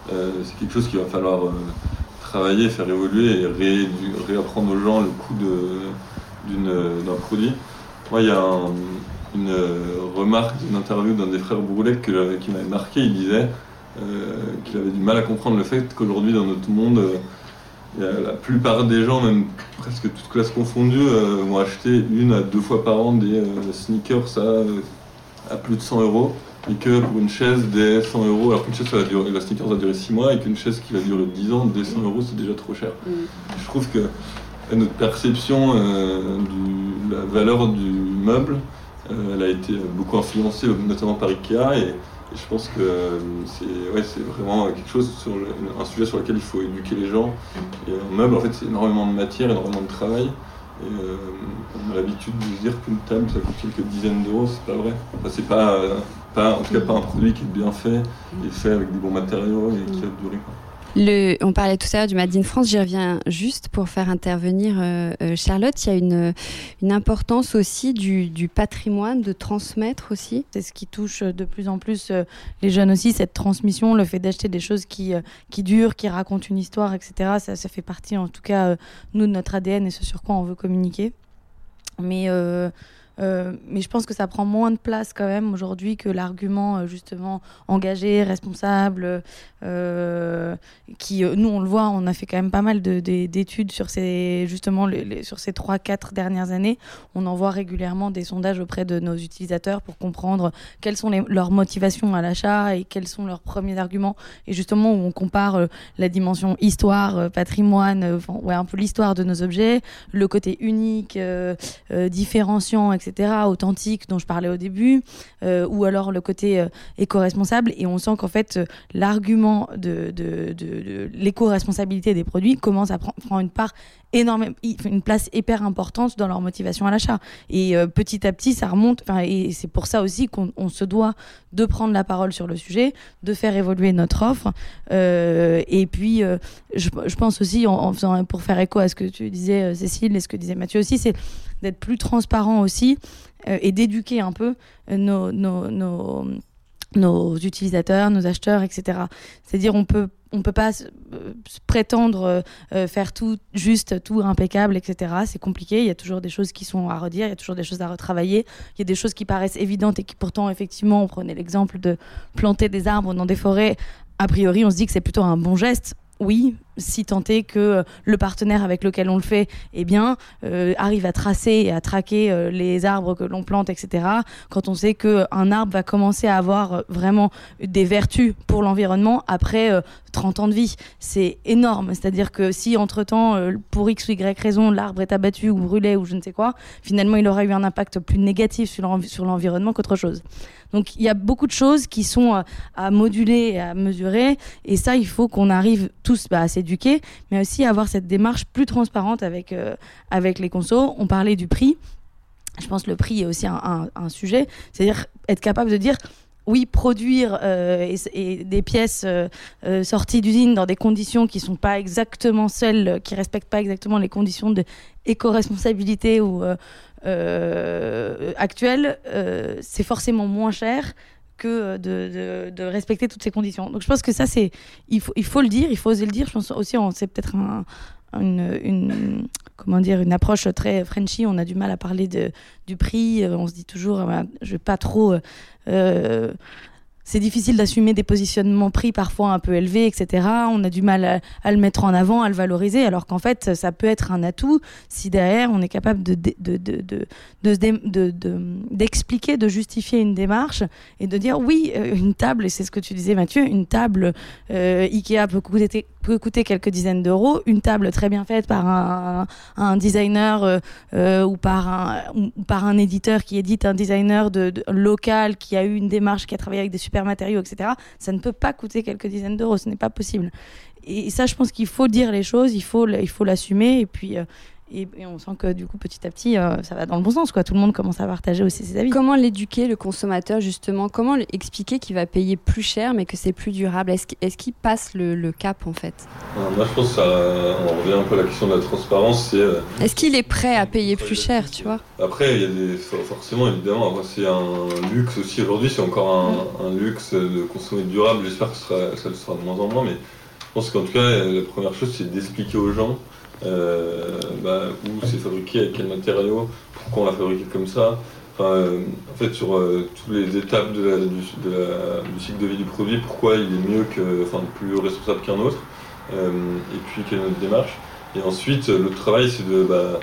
C'est quelque chose qu'il va falloir travailler, faire évoluer et réapprendre aux gens le coût de- d'un produit. Moi, il y a un- une remarque d'une interview d'un des frères Broulet que- qui m'avait marqué. Il disait euh, qu'il avait du mal à comprendre le fait qu'aujourd'hui, dans notre monde, euh, la plupart des gens, même presque toutes classes confondues, euh, vont acheter une à deux fois par an des sneakers à, à plus de 100 euros. Et que pour une chaise, des 100 euros, alors qu'une chaise, ça va durer, la sneakers va durer 6 mois, et qu'une chaise qui va durer 10 ans, des 100 euros, c'est déjà trop cher. Je trouve que notre perception euh, de la valeur du meuble, euh, elle a été beaucoup influencée, notamment par Ikea, et, je pense que euh, c'est ouais, vraiment quelque chose sur un sujet sur lequel il faut éduquer les gens. Un meuble, en fait, c'est énormément de matière, énormément de travail. On a l'habitude de dire qu'une table, ça coûte quelques dizaines d'euros, c'est pas vrai. Enfin, c'est pas, en tout cas, pas un produit qui est bien fait et fait avec des bons matériaux et qui va durer. quoi. On parlait tout à l'heure du Made in France, j'y reviens juste pour faire intervenir euh, euh, Charlotte. Il y a une, importance aussi du, patrimoine, de transmettre aussi. C'est ce qui touche de plus en plus euh, les jeunes aussi, cette transmission, le fait d'acheter des choses qui, euh, qui durent, qui racontent une histoire, etc. Ça, ça fait partie, en tout cas, euh, nous, de notre ADN et ce sur quoi on veut communiquer. Mais, euh, mais je pense que ça prend moins de place quand même aujourd'hui que l'argument euh, justement engagé, responsable, euh, qui, nous, on le voit, on a fait quand même pas mal de- de- d'études sur ces, justement, les, sur ces 3-4 dernières années. On envoie régulièrement des sondages auprès de nos utilisateurs pour comprendre quelles sont leurs motivations à l'achat et quels sont leurs premiers arguments. Et justement, où on compare la dimension histoire, patrimoine, ouais, un peu l'histoire de nos objets, le côté unique, différenciant, etc. authentique dont je parlais au début, euh, ou alors le côté euh, éco-responsable. Et on sent qu'en fait, euh, l'argument de, l'éco-responsabilité des produits commence à prendre prend une part énorme, une place hyper importante dans leur motivation à l'achat. Et petit à petit, ça remonte. Et c'est pour ça aussi qu'on on se doit de prendre la parole sur le sujet, de faire évoluer notre offre. Et puis, je, pense aussi, en, faisant pour faire écho à ce que tu disais, Cécile, et ce que disait Mathieu aussi, c'est d'être plus transparent aussi euh, et d'éduquer un peu euh, nos, nos, nos, utilisateurs, nos acheteurs, etc. C'est-à-dire, on peut on peut pas euh, prétendre faire tout juste, tout impeccable, etc. C'est compliqué. Il y a toujours des choses qui sont à redire, il y a toujours des choses à retravailler. Il y a des choses qui paraissent évidentes et qui pourtant, effectivement, on prenait l'exemple de planter des arbres dans des forêts. A priori, on se dit que c'est plutôt un bon geste. Oui, si tant est que euh, le partenaire avec lequel on le fait, eh bien, euh, arrive à tracer et à traquer euh, les arbres que l'on plante, etc. Quand on sait qu'un arbre va commencer à avoir vraiment des vertus pour l'environnement après euh, 30 ans de vie, c'est énorme. C'est-à-dire que si entre-temps, pour X ou Y raison, l'arbre est abattu ou brûlé ou je ne sais quoi, finalement, il aura eu un impact plus négatif sur l'envi- sur l'environnement qu'autre chose. Donc il y a beaucoup de choses qui sont à moduler et à mesurer. Et ça, il faut qu'on arrive tous bah, à mais aussi avoir cette démarche plus transparente avec, euh, avec les consos. On parlait du prix. Je pense que le prix est aussi un, sujet. C'est-à-dire être capable de dire oui, produire euh, et, des pièces euh, sorties d'usine dans des conditions qui sont pas exactement celles, qui respectent pas exactement les conditions de éco-responsabilité ou actuelles, c'est forcément moins cher que de, de- de respecter toutes ces conditions. Donc je pense que ça, c'est il faut, il faut le dire, il faut oser le dire. Je pense aussi, c'est peut-être un- une, comment dire, une approche très Frenchy. On a du mal à parler de, du prix. Euh, On se dit toujours, euh, je vais pas trop. euh, euh, c'est difficile d'assumer des positionnements prix parfois un peu élevés, etc. On a du mal à, le mettre en avant, à le valoriser, alors qu'en fait, ça peut être un atout si derrière on est capable de- d'expliquer, de justifier une démarche et de dire oui, euh, une table, et c'est ce que tu disais Mathieu, une table euh, Ikea peut coûter, peut coûter quelques dizaines d'euros, une table très bien faite par un, un designer euh, euh, ou, par un, par un éditeur qui édite un designer de, local qui a eu une démarche, qui a travaillé avec des super matériaux, etc. Ça ne peut pas coûter quelques dizaines d'euros, ce n'est pas possible. Et ça, je pense qu'il faut dire les choses, il faut, il faut l'assumer, et puis... euh, et, et on sent que du coup, petit à petit, euh, ça va dans le bon sens. Quoi. Tout le monde commence à partager aussi ses avis. Comment l'éduquer, le consommateur, justement? Comment expliquer qu'il va payer plus cher, mais que c'est plus durable? Est-ce qu'il est-ce qu'il passe le, le cap, en fait? Alors, Moi, je pense que ça, on revient un peu à la question de la transparence. C'est euh, Est-ce qu'il est prêt à payer plus cher, tu vois? Après, il y a des, forcément, évidemment, après, c'est un luxe aussi aujourd'hui, c'est encore un, un luxe de consommer durable. J'espère que ce sera, ça le sera de moins en moins, mais je pense qu'en tout cas, la première chose, c'est d'expliquer aux gens euh, bah, où c'est fabriqué, avec quels matériaux, pourquoi on l'a fabriqué comme ça. Euh, en fait, sur euh, toutes les étapes du, cycle de vie du produit, pourquoi il est mieux que, enfin, plus responsable qu'un autre, et puis quelle est notre démarche. Et ensuite, l'autre travail, c'est de, bah,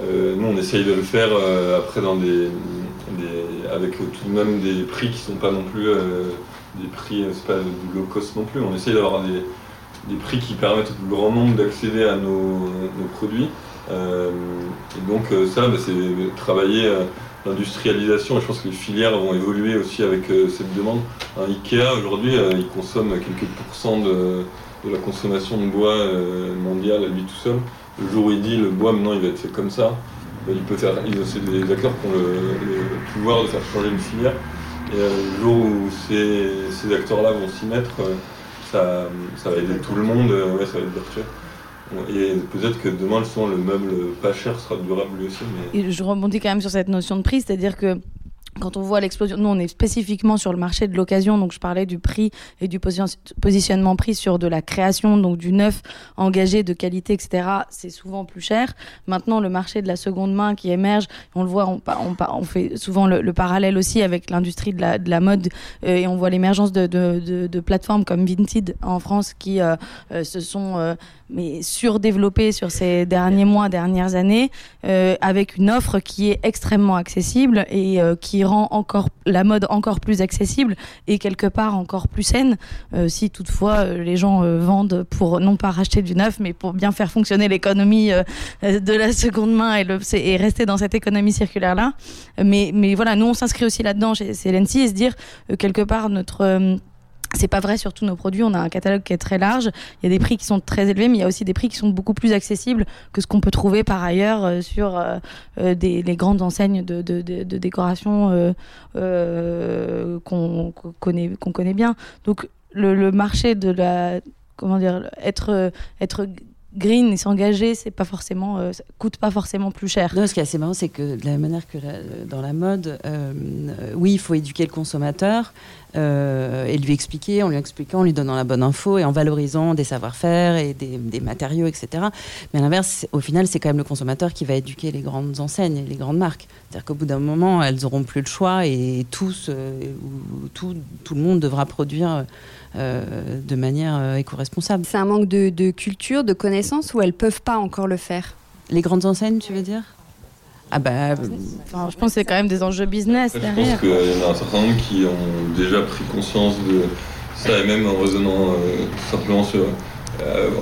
nous, on essaye de le faire après dans des, avec tout de même des prix qui sont pas non plus des prix, c'est pas du low cost non plus. On essaye d'avoir des, des prix qui permettent au plus grand nombre d'accéder à nos, produits. Euh, et donc euh, ça, bah, c'est travailler euh, l'industrialisation. Et je pense que les filières vont évoluer aussi avec cette demande. Un Ikea aujourd'hui, il consomme quelques pourcents de, la consommation de bois mondiale à lui tout seul. Le jour où il dit le bois maintenant il va être fait comme ça, bah, il peut faire. C'est des acteurs qui ont le, pouvoir de faire changer une filière. Et le jour où ces, acteurs-là vont s'y mettre, ça, va aider tout le monde, euh, ouais, ça va être vertueux. Et peut-être que demain, le son, le meuble pas cher sera durable lui aussi. Et je rebondis quand même sur cette notion de prix, c'est-à-dire que quand on voit l'explosion, nous on est spécifiquement sur le marché de l'occasion, donc je parlais du prix et du posi- positionnement prix sur de la création, donc du neuf engagé de qualité, etc. C'est souvent plus cher. Maintenant, le marché de la seconde main qui émerge, on le voit, on, fait souvent le, le parallèle aussi avec l'industrie de la, de la mode euh, et on voit l'émergence de, plateformes comme Vinted en France qui euh, euh, se sont mais surdéveloppées sur ces derniers mois, dernières années, avec une offre qui est extrêmement accessible et qui rend encore la mode encore plus accessible et quelque part encore plus saine. si toutefois les gens vendent pour non pas racheter du neuf, mais pour bien faire fonctionner l'économie de la seconde main et, rester dans cette économie circulaire là. Mais, voilà, nous on s'inscrit aussi là-dedans chez, chez et se dire quelque part notre c'est pas vrai sur tous nos produits. On a un catalogue qui est très large. Il y a des prix qui sont très élevés, mais il y a aussi des prix qui sont beaucoup plus accessibles que ce qu'on peut trouver par ailleurs euh, sur euh, euh, des, les grandes enseignes de, de, décoration qu'on connaît, qu'on connaît bien. Donc le, marché de la comment dire être être green et s'engager, c'est pas forcément, coûte pas forcément plus cher. Non, ce qui est assez marrant, c'est que de la même manière que dans la mode, oui, il faut éduquer le consommateur euh, et lui expliquer, en lui expliquant, en lui donnant la bonne info et en valorisant des savoir-faire et des, matériaux, etc. Mais à l'inverse, au final, c'est quand même le consommateur qui va éduquer les grandes enseignes et les grandes marques. C'est-à-dire qu'au bout d'un moment, elles auront plus le choix et tous, tout, tout le monde devra produire euh, de manière euh, éco-responsable. C'est un manque de, culture, de connaissances ou elles peuvent pas encore le faire? Les grandes enseignes, tu veux dire? Ah bah, je pense que c'est quand même des enjeux business derrière. Je pense qu'il y en a un certain nombre qui ont déjà pris conscience de ça et même en raisonnant euh, simplement sur,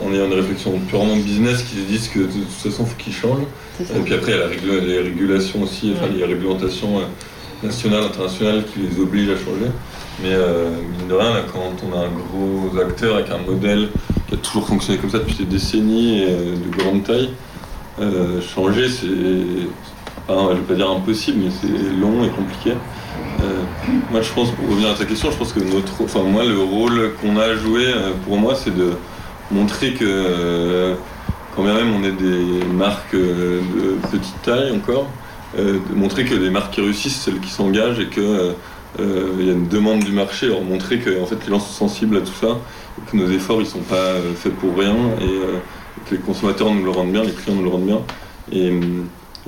en ayant une réflexion purement business qui se disent que de toute façon il faut qu'ils changent. Et puis après il y a la les régulations aussi, enfin les réglementations nationales, internationales qui les obligent à changer. Mais euh, mine de rien, quand on a un gros acteur avec un modèle qui a toujours fonctionné comme ça depuis des décennies et de grande taille, euh, changer, c'est, enfin, je vais pas dire impossible, mais c'est long et compliqué. Euh, moi, je pense, pour revenir à ta question, je pense que notre, enfin, moi, le rôle qu'on a à jouer, pour moi, c'est de montrer que, quand bien même on est des marques de petite taille encore, de montrer que les marques qui réussissent, celles qui s'engagent et que euh, il y a une demande du marché, leur montrer que fait, les gens sont sensibles à tout ça, que nos efforts ils sont pas euh, faits pour rien et euh, que les consommateurs nous le rendent bien, les clients nous le rendent bien, et,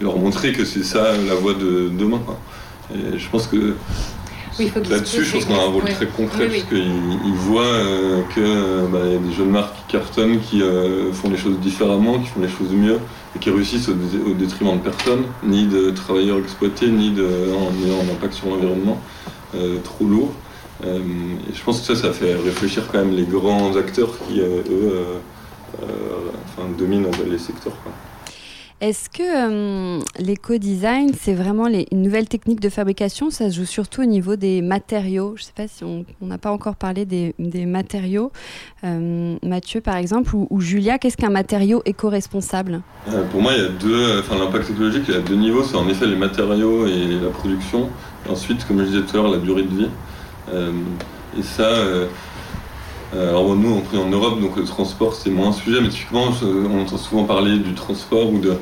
leur montrer que c'est ça la voie de demain. Et je pense que là-dessus, je pense qu'on a un rôle très concret, parce qu'ils voient qu'il bah, y a des jeunes marques qui cartonnent, qui font les choses différemment, qui font les choses mieux, et qui réussissent au, détriment de personne, ni de travailleurs exploités, ni de, en ayant un impact sur l'environnement. Euh, trop lourd. Euh, et je pense que ça, ça fait réfléchir quand même les grands acteurs qui, euh, eux, enfin, dominent les secteurs. Est-ce que euh, l'éco-design, c'est vraiment une nouvelle technique de fabrication? Ça se joue surtout au niveau des matériaux. Je ne sais pas si on n'a pas encore parlé des, matériaux. Mathieu, par exemple, ou, Julia, qu'est-ce qu'un matériau éco-responsable? Pour moi, il y a deux. Enfin, l'impact écologique, il y a deux niveaux. C'est en effet les matériaux et la production ensuite, comme je disais tout à l'heure, la durée de vie. Euh, et ça, euh, euh, alors nous, on est en Europe, donc le transport, c'est moins un sujet, mais typiquement, on entend souvent parler du transport ou de...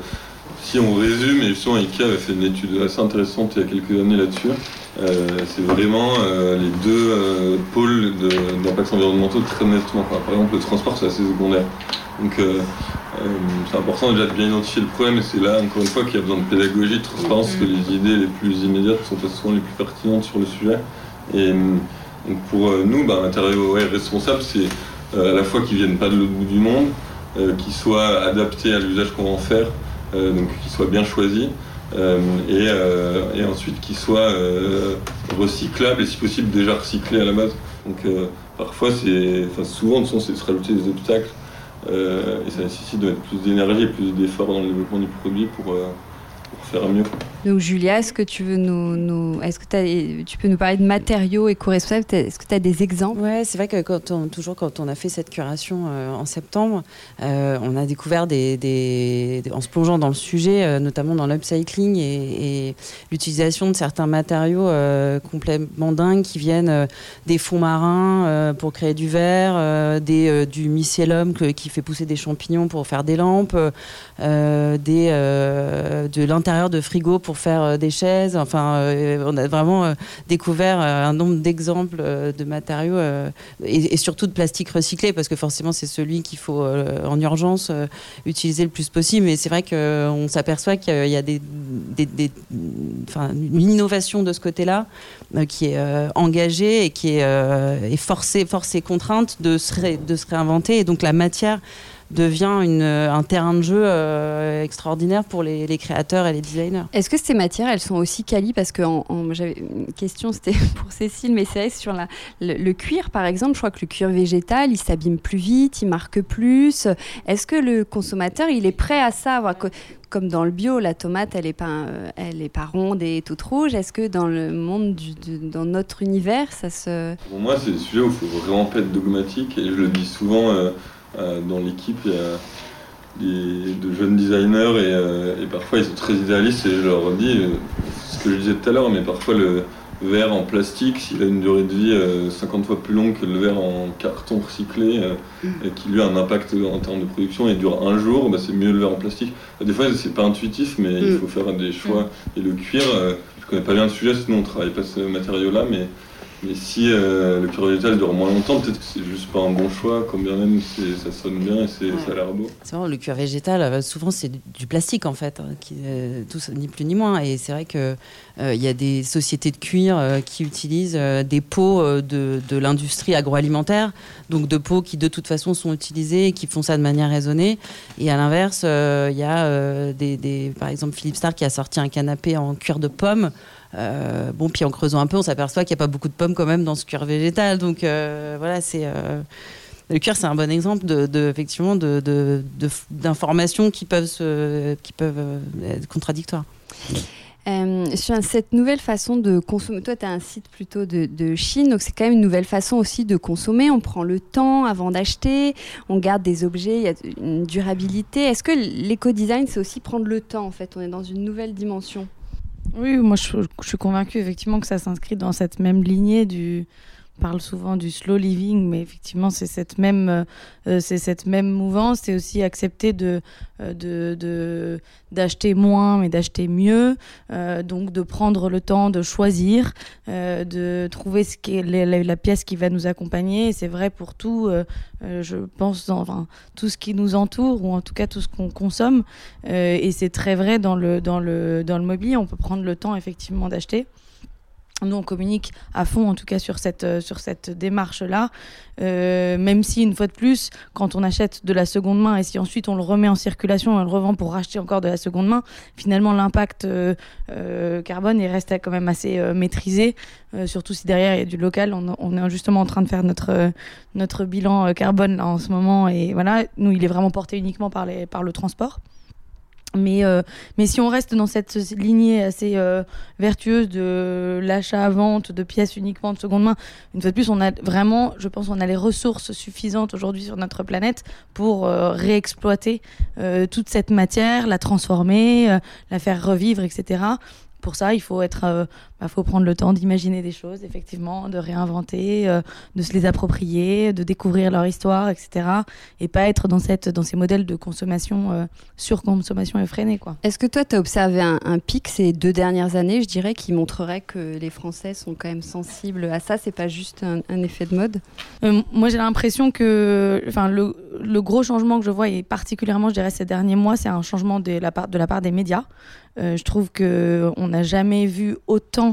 Si on résume, et justement Ikea avait fait une étude assez intéressante il y a quelques années là-dessus, c'est vraiment les deux pôles d'impact environnementaux très nettement. par exemple, le transport, c'est assez secondaire. Donc, euh, c'est important déjà de bien identifier le problème et c'est là encore une fois qu'il y a besoin de pédagogie, de transparence, que les idées les plus immédiates sont pas souvent les plus pertinentes sur le sujet. Et donc pour euh, nous, bah, un matériau responsable, c'est euh, à la fois qu'ils viennent pas de l'autre bout du monde, qu'ils soient adaptés à l'usage qu'on va en faire, donc qu'ils soient bien choisis. et, ensuite qu'ils soient recyclables et si possible déjà recyclés à la base. Donc parfois c'est, enfin souvent de c'est se rajouter des obstacles euh, et ça nécessite de mettre plus d'énergie et plus d'efforts dans le développement du produit pour, euh, faire mieux. Donc Julia, est-ce que tu veux nous, est-ce que tu peux nous parler de matériaux éco-responsables Est-ce que tu as des exemples? Ouais, c'est vrai que quand on, toujours quand on a fait cette curation euh, en septembre, euh, on a découvert des, en se plongeant dans le sujet, euh, notamment dans l'upcycling et, l'utilisation de certains matériaux complètement dingues qui viennent des fonds marins pour créer du verre, des, du mycélium qui fait pousser des champignons pour faire des lampes, des, de l'intérieur de frigo pour faire euh, des chaises. Enfin, euh, on a vraiment euh, découvert un nombre d'exemples de matériaux et, surtout de plastique recyclé parce que forcément c'est celui qu'il faut en urgence utiliser le plus possible. Mais c'est vrai qu'on s'aperçoit qu'il y a des, une innovation de ce côté-là qui est engagée et qui est, forcée, forcée contrainte de se, de se réinventer. Et donc la matière devient une, un terrain de jeu extraordinaire pour les, les, créateurs et les designers. Est-ce que ces matières, elles sont aussi quali Parce que j'avais une question, c'était pour Cécile, mais c'est sur la, le, cuir, par exemple. Je crois que le cuir végétal, il s'abîme plus vite, il marque plus. Est-ce que le consommateur, il est prêt à ça comme dans le bio, la tomate, elle n'est pas, elle est pas ronde et toute rouge. Est-ce que dans le monde, du, dans notre univers, ça se... Pour moi, c'est le sujet où il faut vraiment pas être dogmatique. Et je le dis souvent euh, euh, dans l'équipe, il y a des, de jeunes designers et, euh, et, parfois ils sont très idéalistes et je leur dis, ce que je disais tout à l'heure, mais parfois le, verre en plastique, s'il a une durée de vie 50 euh, fois plus longue que le verre en carton recyclé, euh, mm. et qui lui a un impact en termes de production et dure un jour, bah, c'est mieux le verre en plastique. Des fois, c'est pas intuitif, mais il mm. faut faire des choix. Mm. Et le cuir, euh, je connais pas bien le sujet, sinon on travaille pas ce matériau-là, mais mais si euh, le cuir végétal dure moins longtemps, peut-être que c'est juste pas un bon choix, quand bien même ça sonne bien et ça a l'air beau. C'est vrai, le cuir végétal, euh, souvent c'est du plastique en fait, hein, qui, euh, tout, ni plus ni moins. Et c'est vrai qu'il il y a des sociétés de cuir qui utilisent des pots de, de l'industrie agroalimentaire, donc de pots qui de toute façon sont utilisés et qui font ça de manière raisonnée. Et à l'inverse, il y a des, des, par exemple Philippe Starr qui a sorti un canapé en cuir de pomme. Euh, bon, puis en creusant un peu, on s'aperçoit qu'il n'y a pas beaucoup de pommes quand même dans ce cuir végétal. Donc euh, voilà, c'est. Euh, le cuir, c'est un bon exemple de, effectivement d'informations qui peuvent, qui peuvent être contradictoires. sur cette nouvelle façon de consommer, toi tu as un site plutôt de, de Chine, donc c'est quand même une nouvelle façon aussi de consommer. On prend le temps avant d'acheter, on garde des objets, il y a une durabilité. Est-ce que l'éco-design c'est aussi prendre le temps en fait? On est dans une nouvelle dimension. Oui, moi je, suis convaincue effectivement que ça s'inscrit dans cette même lignée du, parle souvent du slow living, mais effectivement, c'est cette même, euh, c'est cette même mouvance. C'est aussi accepter de, euh, de, d'acheter moins, mais d'acheter mieux. Euh, donc, de prendre le temps de choisir, de trouver ce qui est la, pièce qui va nous accompagner. c'est vrai pour tout, je pense, dans, enfin, tout ce qui nous entoure, ou en tout cas tout ce qu'on consomme. et c'est très vrai dans le, dans, le, dans le mobilier. On peut prendre le temps, effectivement, d'acheter. Nous, on communique à fond, en tout cas, sur cette, euh, sur cette démarche-là. Euh, même si, une fois de plus, quand on achète de la seconde main et si ensuite on le remet en circulation on le revend pour racheter encore de la seconde main, finalement, l'impact euh, carbone il reste quand même assez maîtrisé. surtout si derrière il y a du local. On, est justement en train de faire notre, notre bilan carbone là, en ce moment. Et voilà, nous, il est vraiment porté uniquement par le transport. Mais, euh, mais si on reste dans cette lignée assez euh, vertueuse de l'achat-vente de pièces uniquement de seconde main, une fois de plus, on a vraiment, je pense, on a les ressources suffisantes aujourd'hui sur notre planète pour euh, réexploiter toute cette matière, la transformer, la faire revivre, etc pour ça, il faut être, euh, bah, faut prendre le temps d'imaginer des choses, effectivement, de réinventer, euh, de se les approprier, de découvrir leur histoire, etc. Et pas être dans cette, dans ces modèles de consommation, euh, surconsommation effrénée, quoi. Est-ce que toi, tu as observé un, pic ces deux dernières années, je dirais, qui montrerait que les Français sont quand même sensibles à ça? C'est pas juste un, effet de mode? Moi, j'ai l'impression que, le, le, gros changement que je vois, et particulièrement, je dirais, ces derniers mois, c'est un changement de la part, de la part des médias. Euh, je trouve qu'on n'a jamais vu autant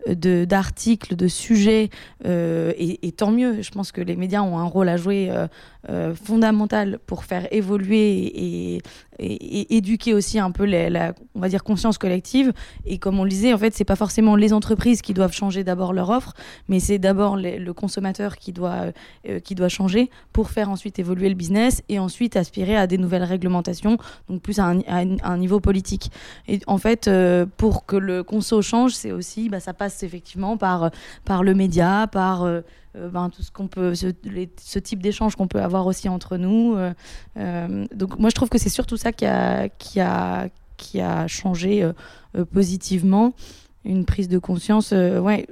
d'articles, de, sujets, euh, et, tant mieux. Je pense que les médias ont un rôle à jouer euh, euh, fondamental pour faire évoluer et, éduquer aussi un peu la, on va dire, conscience collective. Et comme on le disait, en fait, c'est pas forcément les entreprises qui doivent changer d'abord leur offre, mais c'est d'abord le consommateur qui doit, qui doit changer pour faire ensuite évoluer le business et ensuite aspirer à des nouvelles réglementations, donc plus à un, niveau politique. Et en fait, pour que le conso change, c'est aussi, bah, ça passe effectivement par, par le média, par euh, euh, ben, tout ce qu'on peut, ce, type d'échange qu'on peut avoir aussi entre nous. Euh, donc moi je trouve que c'est surtout ça qui a, qui a, qui a changé positivement une prise de conscience. ouais,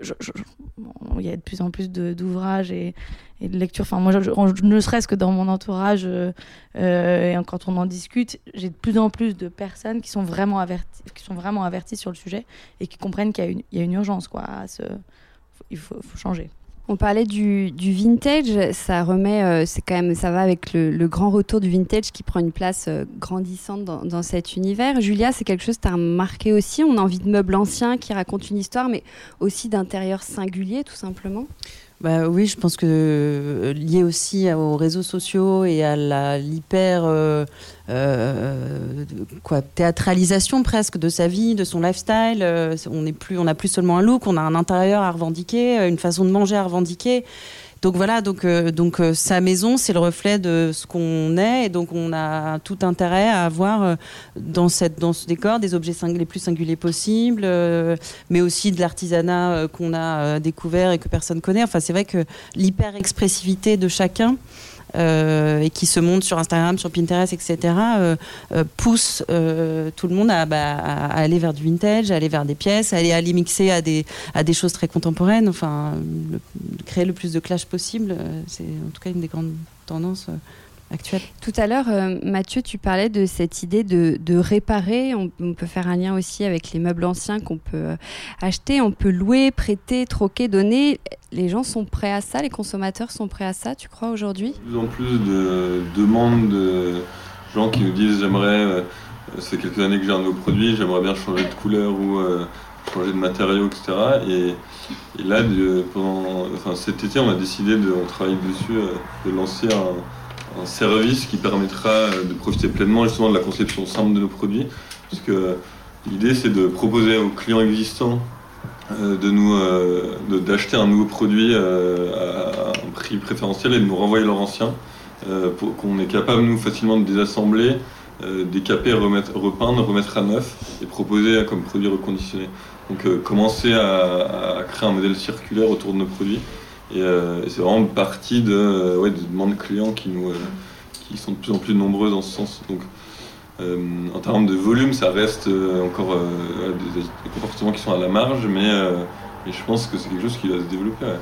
il y a de plus en plus d'ouvrages et, et, de lectures. Enfin, moi, je, ne serait-ce que dans mon entourage, et quand on en discute, j'ai de plus en plus de personnes qui sont vraiment averties, qui sont vraiment averties sur le sujet et qui comprennent qu'il y, y, a une urgence, quoi. il faut, faut changer. On parlait du, vintage, ça remet, euh, c'est quand même, ça va avec le, grand retour du vintage qui prend une place euh, grandissante dans, cet univers. Julia, c'est quelque chose que tu as remarqué aussi? On a envie de meubles anciens qui racontent une histoire, mais aussi d'intérieur singulier, tout simplement? Bah oui, je pense que euh, lié aussi aux réseaux sociaux et à l'hyper euh, euh, quoi théâtralisation presque de sa vie, de son lifestyle. on n'est plus, on n'a plus seulement un look, on a un intérieur à revendiquer, une façon de manger à revendiquer. Donc voilà, donc, euh, euh, sa maison, c'est le reflet de ce qu'on est, et donc on a tout intérêt à avoir euh, dans, ce décor des objets les plus singuliers possibles, mais aussi de l'artisanat qu'on a découvert et que personne connaît. Enfin, c'est vrai que l'hyper-expressivité de chacun. Euh, et qui se montre sur Instagram, sur Pinterest, etc., euh, euh, pousse euh, tout le monde à, bah, à- aller vers du vintage, à aller vers des pièces, à aller, à les mixer à des, à des choses très contemporaines, enfin, créer le plus de clash possible, c'est en tout cas une des grandes tendances Tout à l'heure, euh, Mathieu, tu parlais de cette idée de, de réparer. On, on peut faire un lien aussi avec les meubles anciens qu'on peut euh, acheter, on peut louer, prêter, troquer, donner. Les gens sont prêts à ça, les consommateurs sont prêts à ça, tu crois, aujourd'hui? De plus en plus de demandes de gens qui nous disent j'aimerais, euh, ça fait quelques années que j'ai un nouveau produit, j'aimerais bien changer de couleur ou euh, changer de matériaux, etc. Et, et là, de- pendant, enfin, cet été, on a décidé, de, on travaille dessus, euh, de lancer un, un service qui permettra euh, de profiter pleinement justement de la conception simple de nos produits. Que l'idée, c'est de proposer aux clients existants euh, de nous euh, d'acheter un nouveau produit euh, à un prix préférentiel et de nous renvoyer leur ancien euh, pour qu'on est capable nous facilement de désassembler, euh, décaper, repeindre, remettre à neuf et proposer comme produit reconditionné. Donc euh, commencer à créer un modèle circulaire autour de nos produits et, euh, et c'est vraiment partie de, euh, ouais, de demandes clients qui nous euh, qui sont de plus en plus nombreuses dans ce sens. Donc euh, en termes de volume, ça reste encore des, des comportements qui sont à la marge, mais, mais je pense que c'est quelque chose qui va se développer. ouais.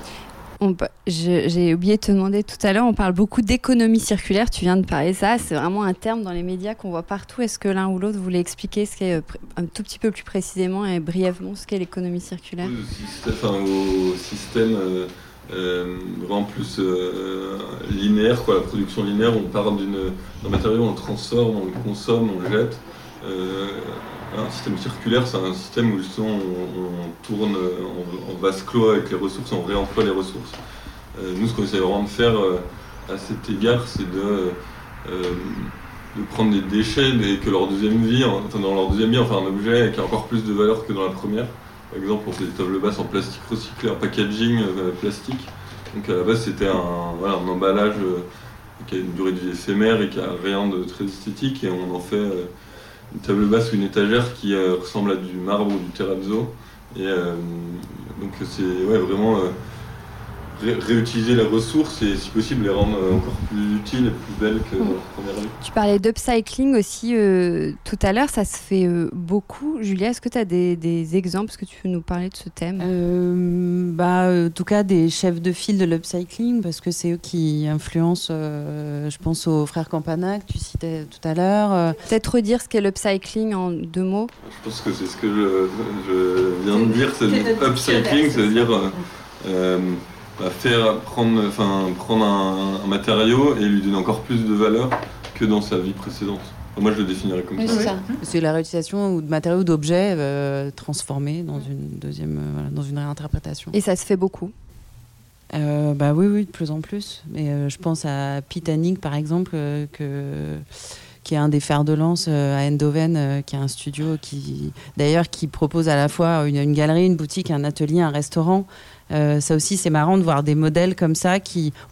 J'ai oublié de te demander tout à l'heure, on parle beaucoup d'économie circulaire, tu viens de parler ça, c'est vraiment un terme dans les médias qu'on voit partout. Est-ce que l'un ou l'autre voulait expliquer ce qu'est un tout petit peu plus précisément et brièvement ce qu'est l'économie circulaire? Au système, enfin, au système euh, vraiment plus euh, linéaire, quoi, la production linéaire, on part d'un matériau, on le transforme, on le consomme, on le jette. Euh, un système circulaire, c'est un système où on, on tourne euh, en, en vase clos avec les ressources, on réemploie les ressources. Euh, nous, ce qu'on essaie vraiment de faire euh, à cet égard, c'est de, euh, de prendre des déchets et que leur deuxième vie, enfin dans leur deuxième vie, enfin un objet qui a encore plus de valeur que dans la première. Par exemple, on fait des tables basses en plastique recyclé, en packaging euh, plastique. Donc à la base, c'était un, emballage euh, qui a une durée de vie éphémère et qui a rien de très esthétique. Et on en fait euh, une table basse ou une étagère qui ressemble à du marbre ou du terrazzo. Et donc c'est vraiment ré- réutiliser les ressources et si possible les rendre euh, encore plus utiles et plus belles que dans la première vie. Tu parlais d'upcycling aussi euh, tout à l'heure, ça se fait euh, beaucoup. Julia, est-ce que tu as des, des exemples Est-ce que tu peux nous parler de ce thème? Euh, bah, en tout cas, des chefs de file de l'upcycling, parce que c'est eux qui influencent, euh, je pense aux frères Campana que tu citais tout à l'heure. Peut-être redire ce qu'est l'upcycling en deux mots? Je pense que c'est ce que je, je viens de dire, c'est le upcycling, ça veut dire euh, faire prendre, enfin, prendre un, un matériau et lui donner encore plus de valeur que dans sa vie précédente. Enfin, moi, je le définirais comme Oui, ça. c'est ça. C'est la réutilisation ou de matériaux ou d'objets euh, transformés dans une deuxième, euh, dans une réinterprétation. Et ça se fait beaucoup. Euh, bah oui, oui, de plus en plus. Mais euh, je pense à Pitanik, par exemple, euh, que, qui est un des fers de lance euh, à Eindhoven, euh, qui a un studio qui, d'ailleurs, qui propose à la fois une, une galerie, une boutique, un atelier, un restaurant. Euh, ça aussi, c'est marrant de voir des modèles comme ça.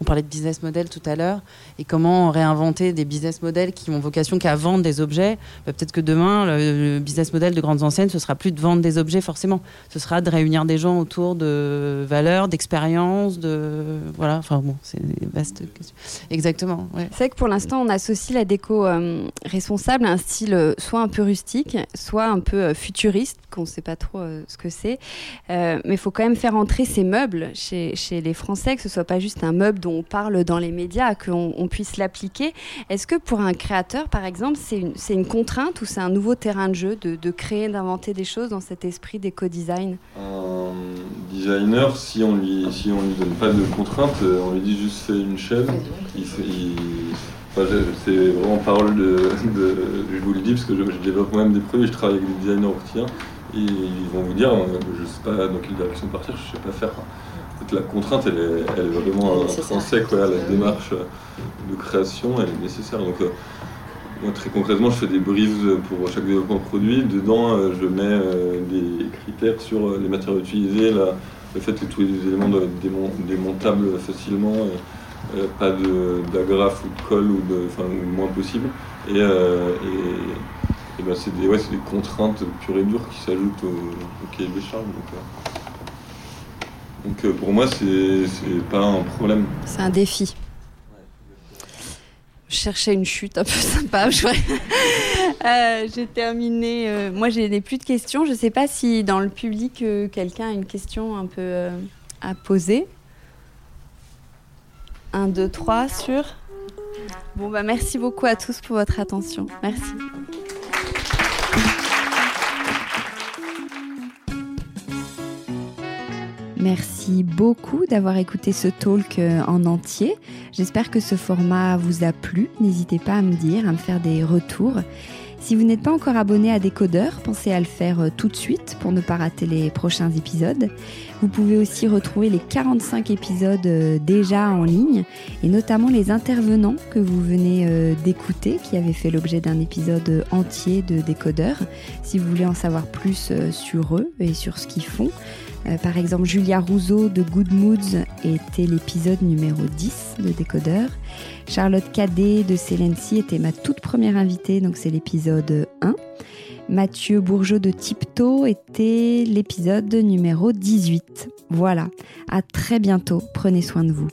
On parlait de business model tout à l'heure, et comment réinventer des business models qui ont vocation qu'à vendre des objets. Bah, Peut-être que demain, le, business model de grandes enseignes, ce sera plus de vendre des objets forcément. Ce sera de réunir des gens autour de valeurs, d'expériences, de voilà. Enfin bon, c'est vaste question. Exactement. C'est vrai que pour l'instant, on associe la déco euh, responsable à un style euh, soit un peu rustique, soit un peu futuriste, qu'on ne sait pas trop ce que c'est. Mais il faut quand même faire entrer ces meubles chez, chez les Français, que ce soit pas juste un meuble dont on parle dans les médias, qu'on on puisse l'appliquer. Est-ce que pour un créateur, par exemple, c'est une, c'est une contrainte ou c'est un nouveau terrain de jeu de, de créer, d'inventer des choses dans cet esprit d'éco-design Un designer, si on lui, si on lui donne pas de contraintes, euh, on lui dit juste fais une chaîne, il, fait- il- enfin, je- c'est vraiment parole de, de- je vous le dis parce que je, je développe moi-même des produits, je travaille avec des designers et ils vont vous dire, euh, je sais pas dans quelle direction partir, je sais pas faire. la contrainte, elle est, elle est vraiment nécessaire. intrinsèque à la démarche de création, elle est nécessaire. Donc, euh, moi, très concrètement, je fais des briefs pour chaque développement produit. Dedans, euh, je mets euh, des critères sur euh, les matières utilisées, la- le fait que tous les éléments doivent être démon- démontables facilement, euh, euh, pas d'agrafe ou de colle, ou de, enfin, le moins possible. Et, euh, et- et ben, c'est des, ouais, des contraintes pures et dures qui s'ajoutent au, au cahier des charges. Donc, euh, euh, pour moi, c'est pas un problème. C'est un défi. Je cherchais une chute un peu sympa. Euh, j'ai terminé. moi, j'ai des plus de questions. Je ne sais pas si dans le public, quelqu'un a une question un peu à poser. Un, deux, trois, sur. Bon, bah, merci beaucoup à tous pour votre attention. Merci. Merci beaucoup d'avoir écouté ce talk euh, en entier. J'espère que ce format vous a plu. N'hésitez pas à me dire, à me faire des retours. Si vous n'êtes pas encore abonné à Décodeur, pensez à le faire euh, tout de suite pour ne pas rater les prochains épisodes. Vous pouvez aussi retrouver les 45 épisodes euh, déjà en ligne et notamment les intervenants que vous venez euh, d'écouter qui avaient fait l'objet d'un épisode entier de Décodeur. Si vous voulez en savoir plus sur eux et sur ce qu'ils font, euh, par exemple, Julia Rousseau de Good Moods était l'épisode numéro 10 de Décodeur. Charlotte Cadet de Celency était ma toute première invitée, donc c'est l'épisode 1. Mathieu Bourgeot de Tipto était l'épisode numéro 18. Voilà, à très bientôt, prenez soin de vous.